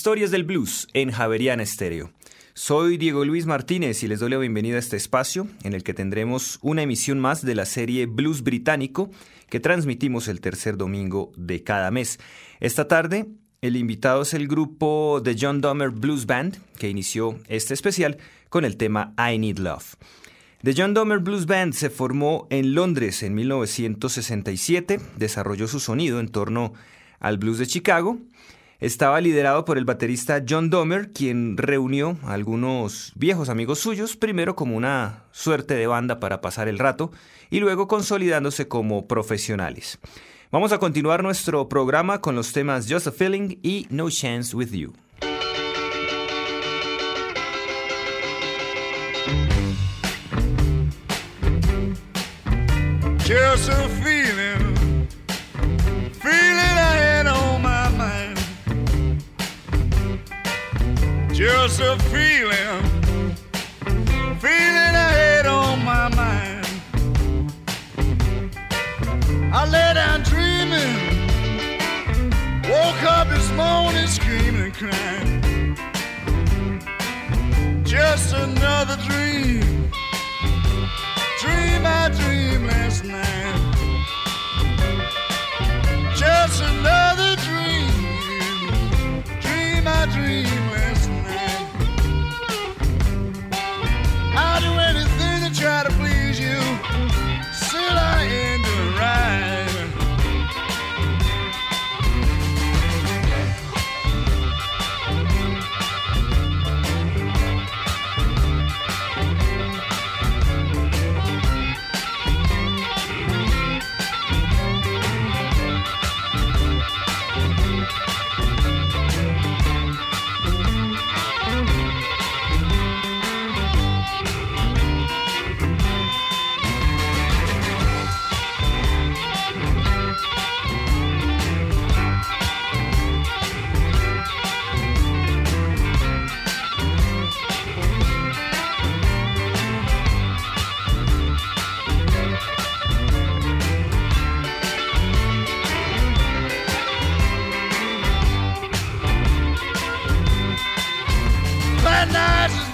Historias del Blues en Javeriana Estéreo. Soy Diego Luis Martínez y les doy la bienvenida a este espacio en el que tendremos una emisión más de la serie Blues Británico que transmitimos el tercer domingo de cada mes. Esta tarde el invitado es el grupo The John Dummer Blues Band que inició este especial con el tema I Need Love. The John Dummer Blues Band se formó en Londres en 1967, desarrolló su sonido en torno al blues de Chicago estaba liderado por el baterista John Domer, quien reunió a algunos viejos amigos suyos, primero como una suerte de banda para pasar el rato y luego consolidándose como profesionales. Vamos a continuar nuestro programa con los temas Just a Feeling y No Chance with You. Just a feeling, a feeling, feeling I had on my mind. I lay down dreaming, woke up this morning screaming crying. Just another dream Midnight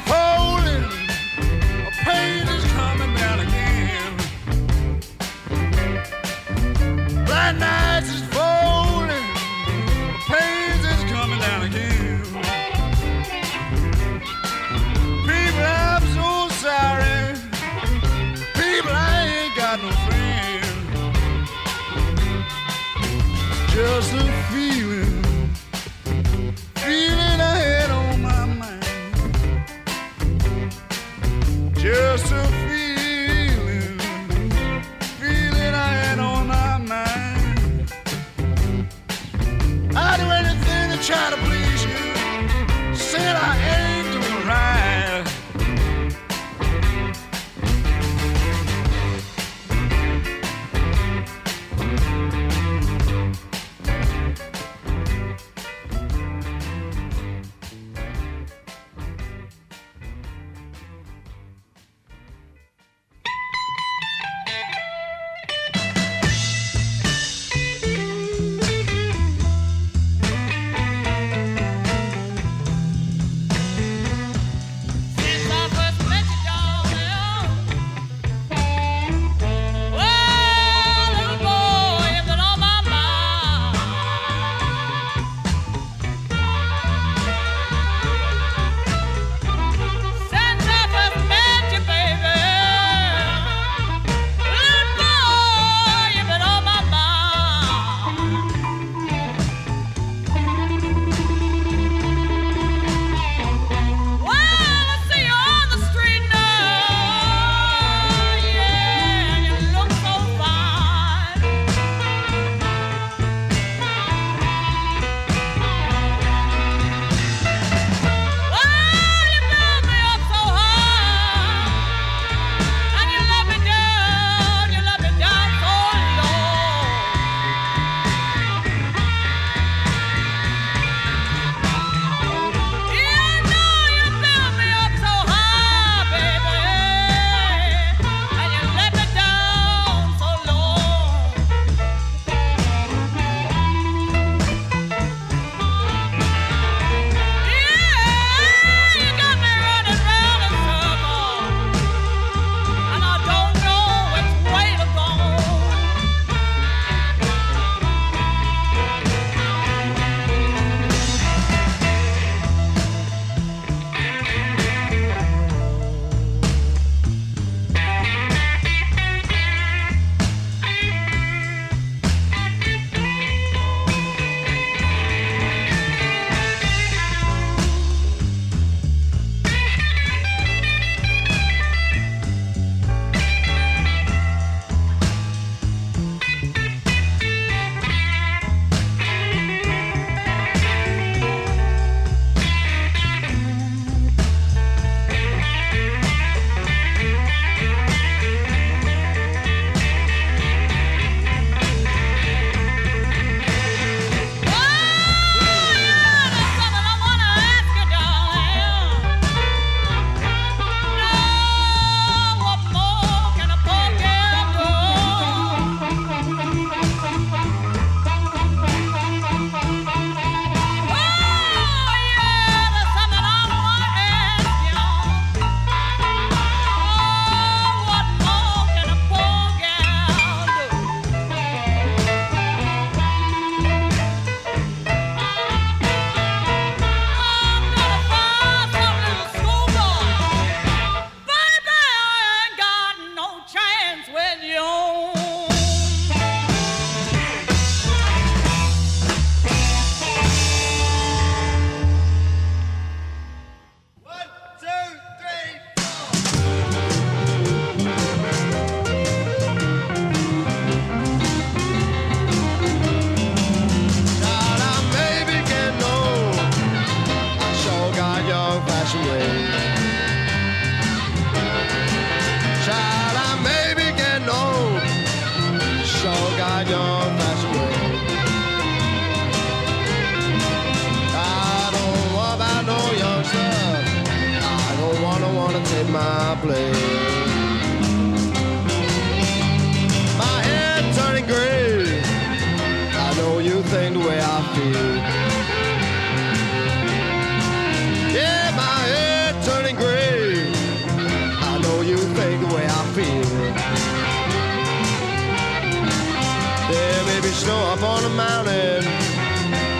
snow up on the mountain,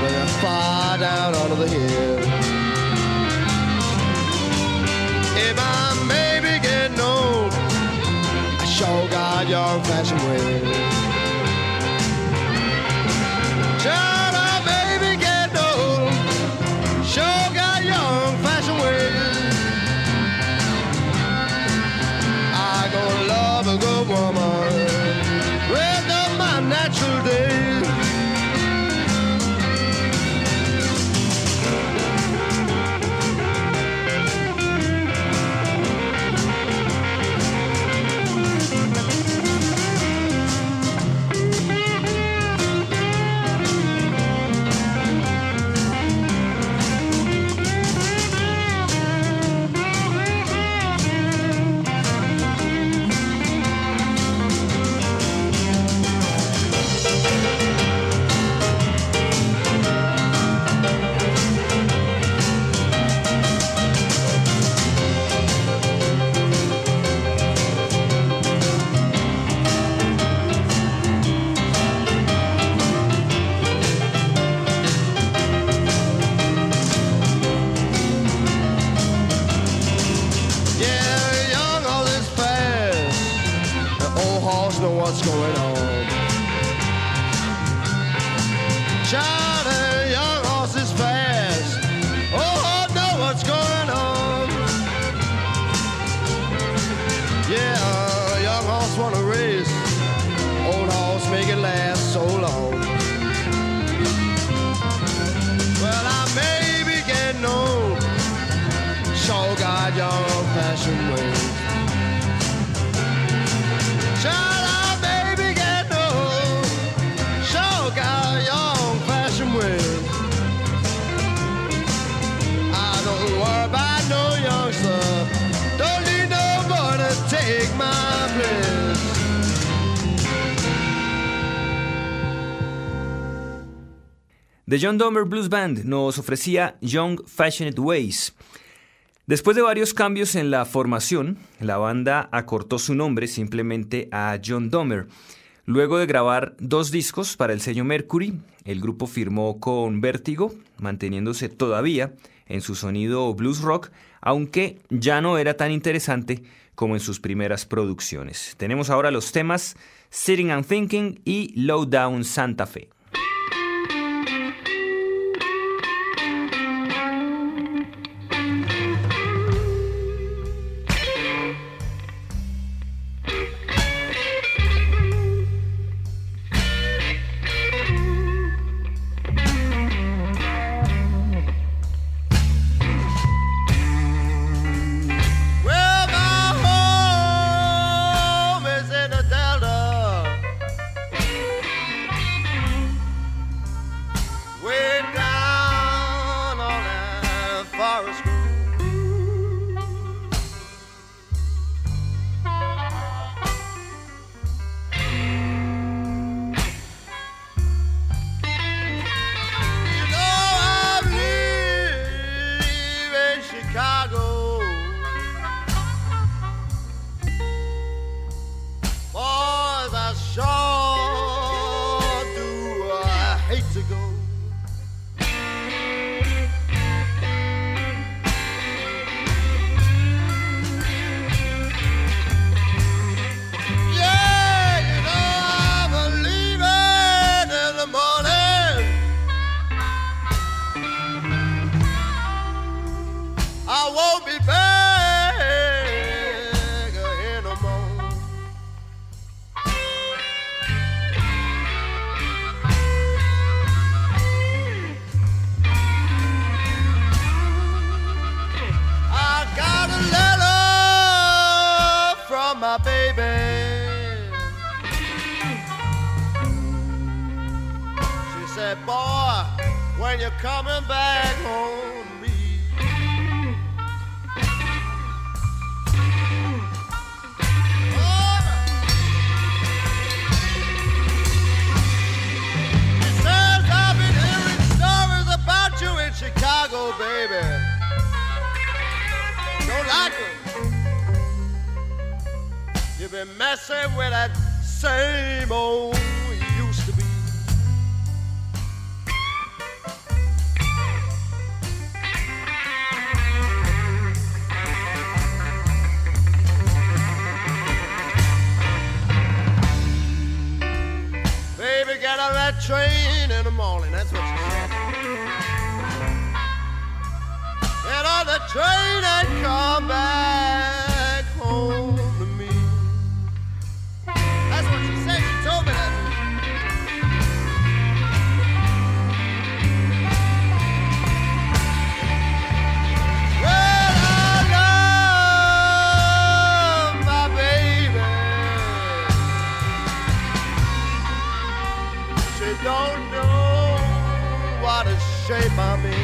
but it's far down under the hill. If I maybe getting old, I sure got young fashioned ways. Child, know what's going on. The young horse is fast. Oh, Old horse know what's going on. Yeah, uh, young horse wanna race. Old horse make it last The John Domer Blues Band nos ofrecía Young Fashioned Ways. Después de varios cambios en la formación, la banda acortó su nombre simplemente a John Domer. Luego de grabar dos discos para el sello Mercury, el grupo firmó con Vertigo, manteniéndose todavía en su sonido blues rock, aunque ya no era tan interesante como en sus primeras producciones. Tenemos ahora los temas Sitting and Thinking y Low Down Santa Fe. the train and come back home to me. That's what she said. She told me that. Well, I love my baby. She don't know what a shape I'm in.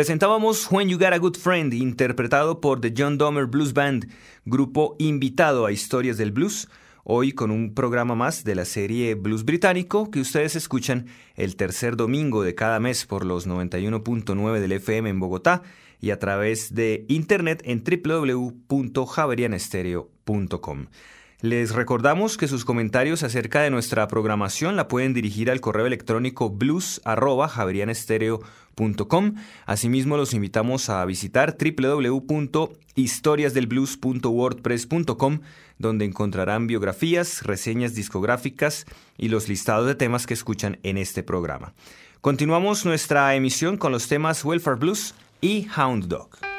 Presentábamos When You Got a Good Friend, interpretado por The John Domer Blues Band, grupo invitado a Historias del Blues, hoy con un programa más de la serie Blues Británico que ustedes escuchan el tercer domingo de cada mes por los 91.9 del FM en Bogotá y a través de internet en www.javerianestereo.com. Les recordamos que sus comentarios acerca de nuestra programación la pueden dirigir al correo electrónico blues@javerianestereo.com. Asimismo, los invitamos a visitar www.historiasdelblues.wordpress.com, donde encontrarán biografías, reseñas discográficas y los listados de temas que escuchan en este programa. Continuamos nuestra emisión con los temas Welfare Blues y Hound Dog.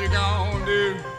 you gonna do?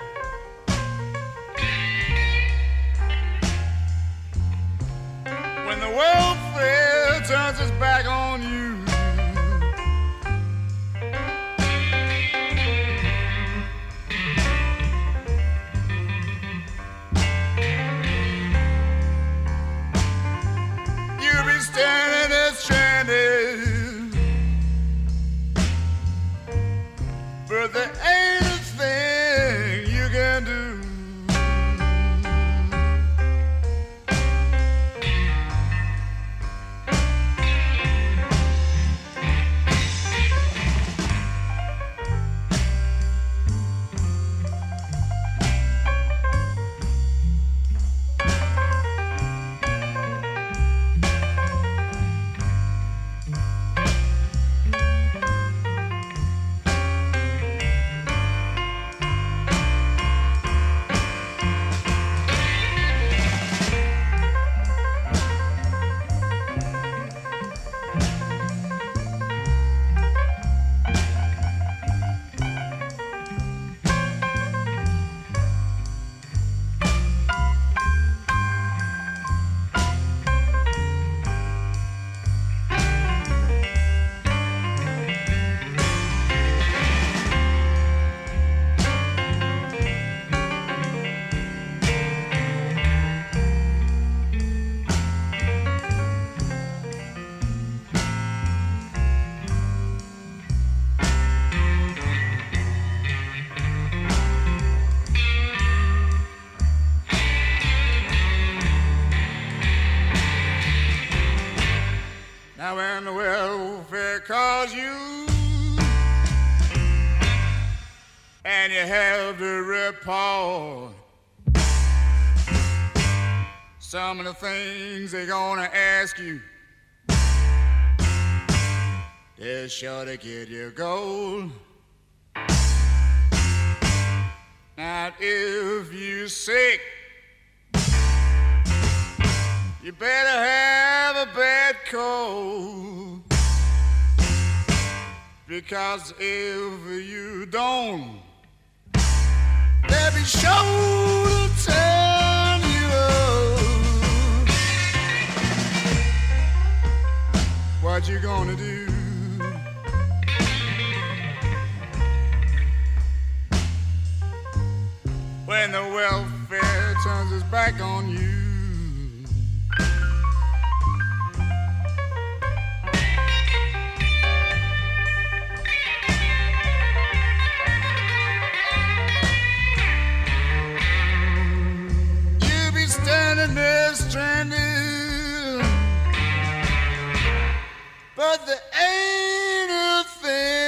Some of the things they're gonna ask you. They're sure to get your gold. Now, if you're sick, you better have a bad cold. Because if you don't, they'll be sure to turn What you gonna do? When the welfare turns its back on you. You be standing there stranded, but there ain't a thing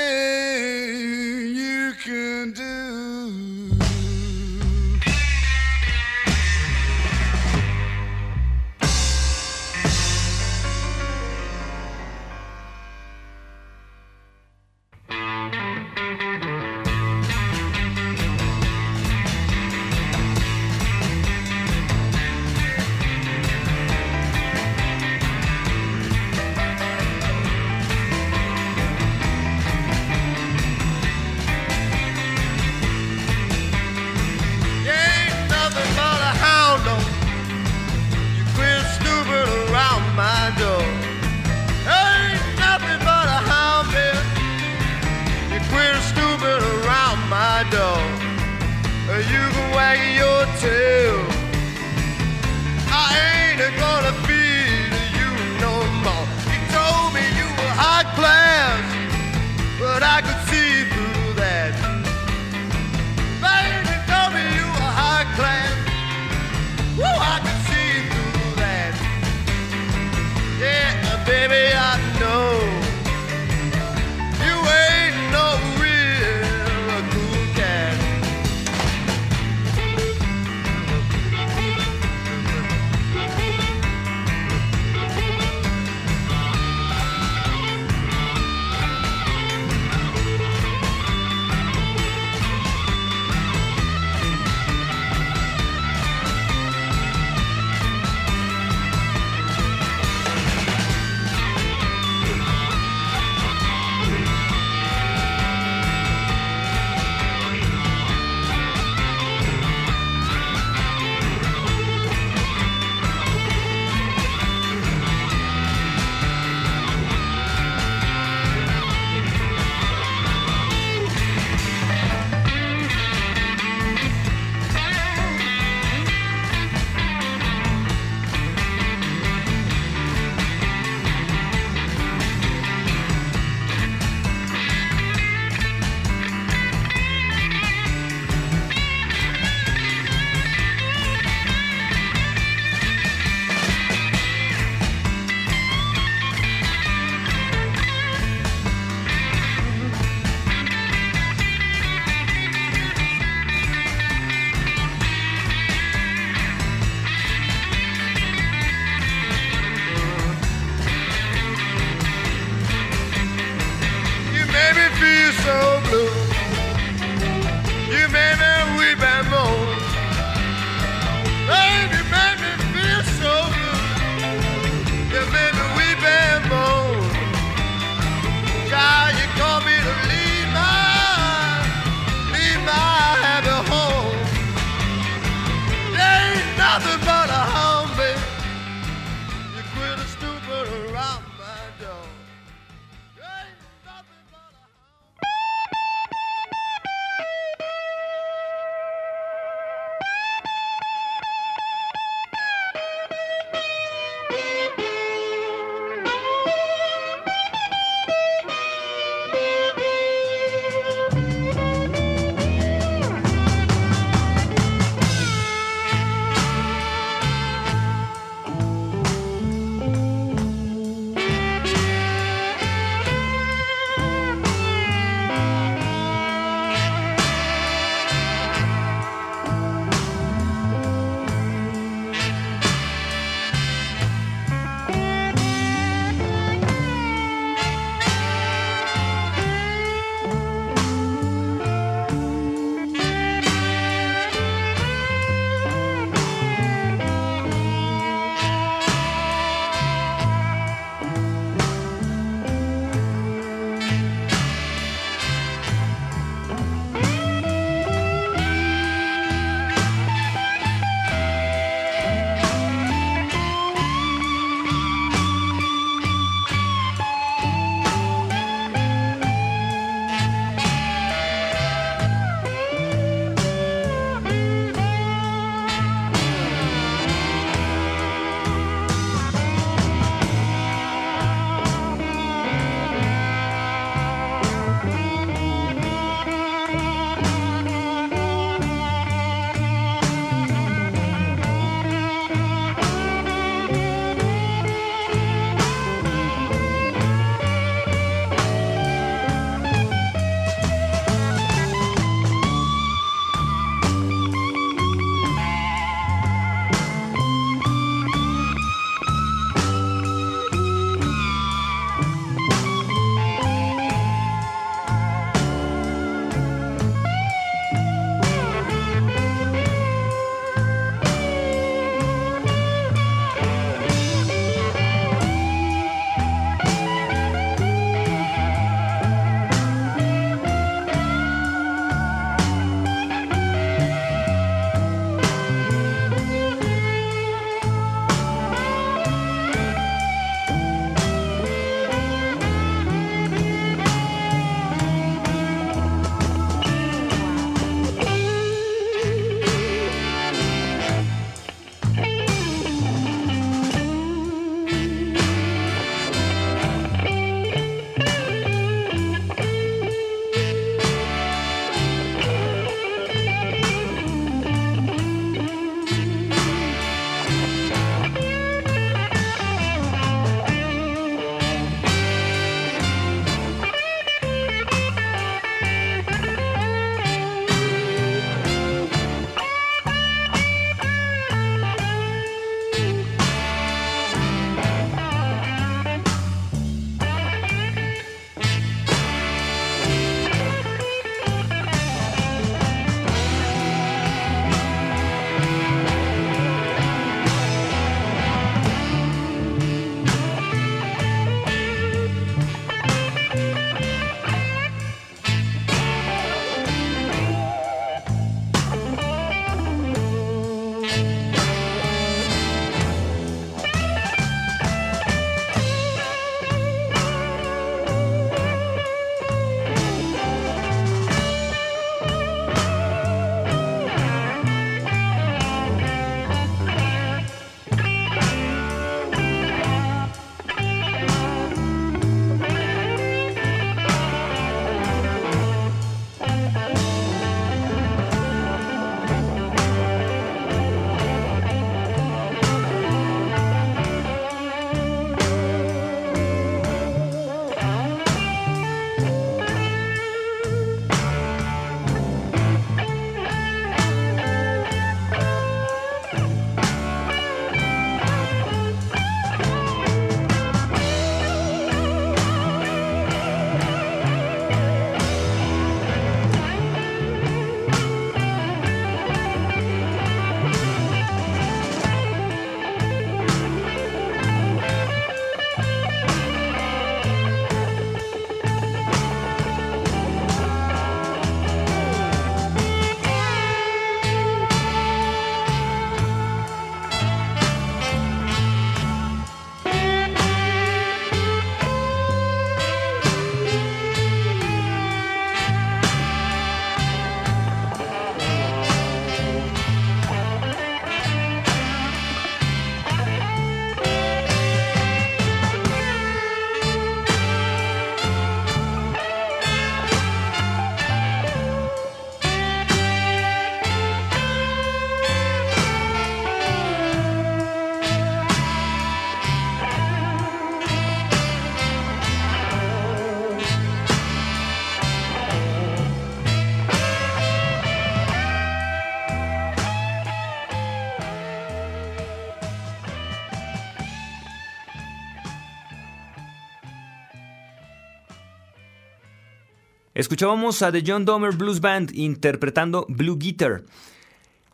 Escuchábamos a The John Domer Blues Band interpretando Blue Guitar.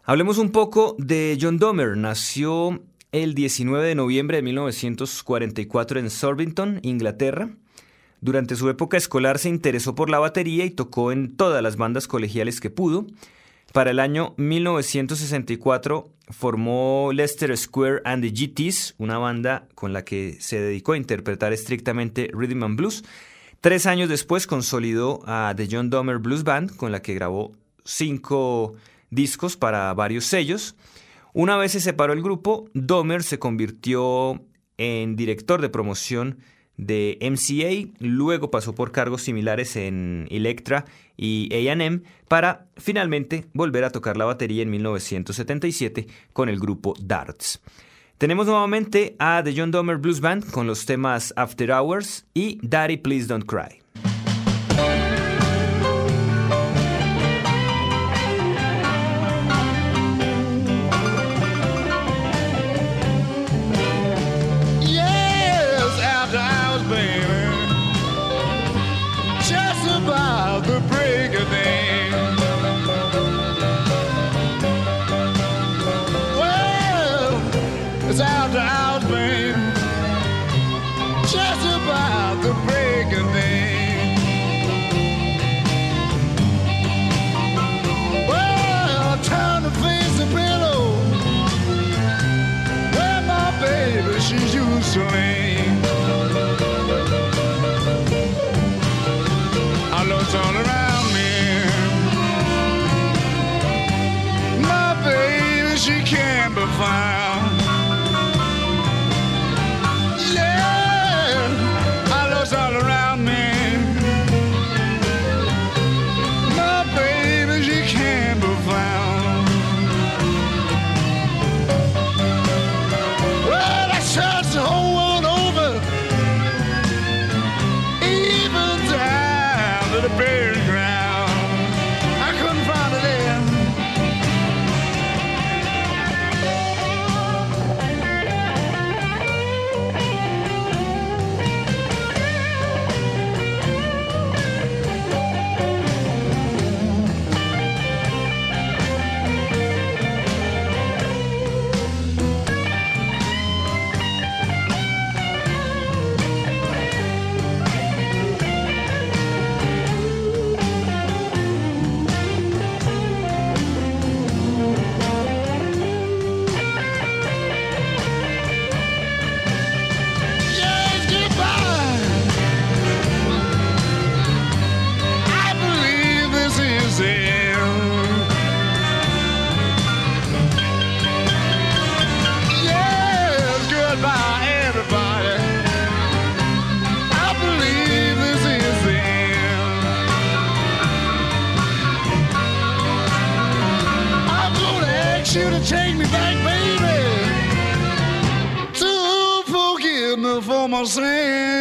Hablemos un poco de John Domer. Nació el 19 de noviembre de 1944 en Sorbington, Inglaterra. Durante su época escolar se interesó por la batería y tocó en todas las bandas colegiales que pudo. Para el año 1964 formó Leicester Square and the GTs, una banda con la que se dedicó a interpretar estrictamente rhythm and blues. Tres años después consolidó a The John Domer Blues Band, con la que grabó cinco discos para varios sellos. Una vez se separó el grupo, Domer se convirtió en director de promoción de MCA, luego pasó por cargos similares en Electra y AM para finalmente volver a tocar la batería en 1977 con el grupo Darts. Tenemos nuevamente a The John Domer Blues Band con los temas After Hours y Daddy Please Don't Cry. It's after hours, baby. Just about almost in.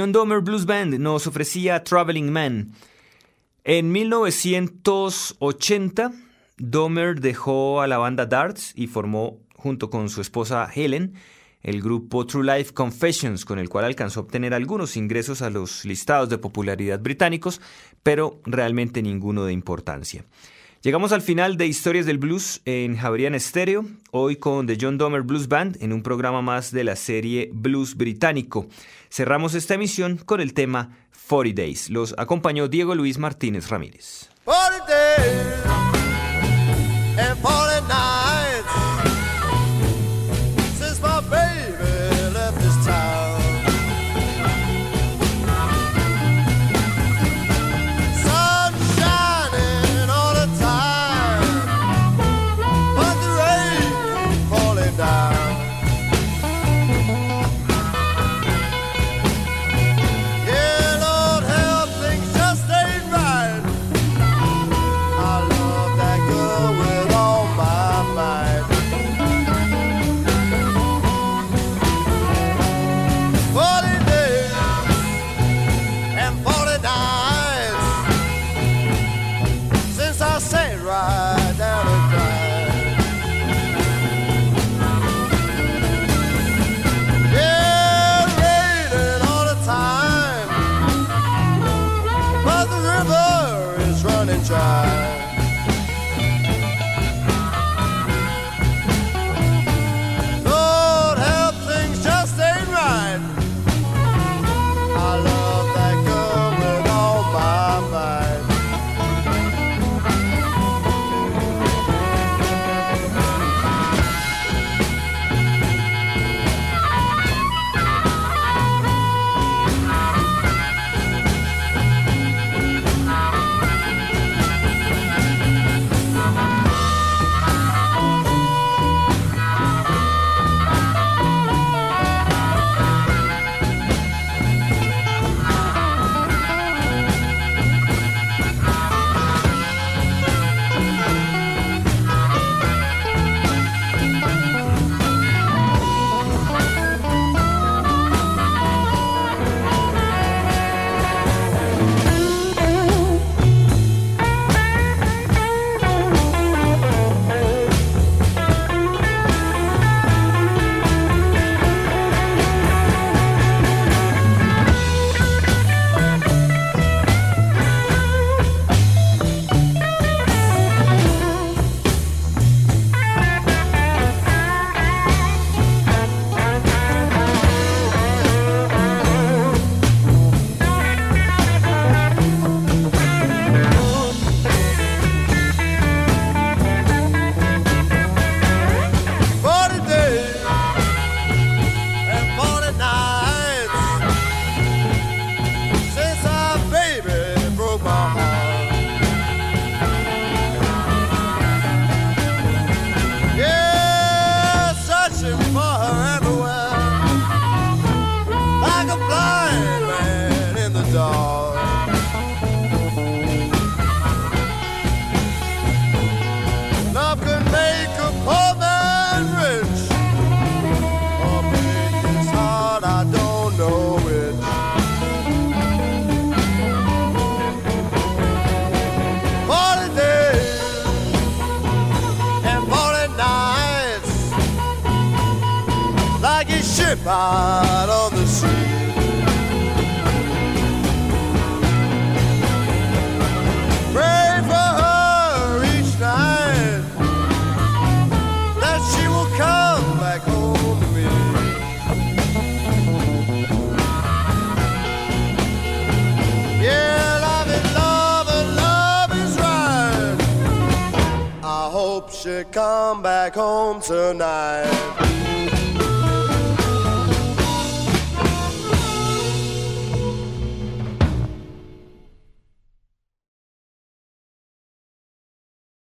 John Domer Blues Band nos ofrecía Traveling Man. En 1980, Domer dejó a la banda Darts y formó, junto con su esposa Helen, el grupo True Life Confessions, con el cual alcanzó a obtener algunos ingresos a los listados de popularidad británicos, pero realmente ninguno de importancia. Llegamos al final de Historias del Blues en Javerian Stereo, hoy con The John Domer Blues Band en un programa más de la serie Blues Británico. Cerramos esta emisión con el tema 40 Days. Los acompañó Diego Luis Martínez Ramírez. 40 days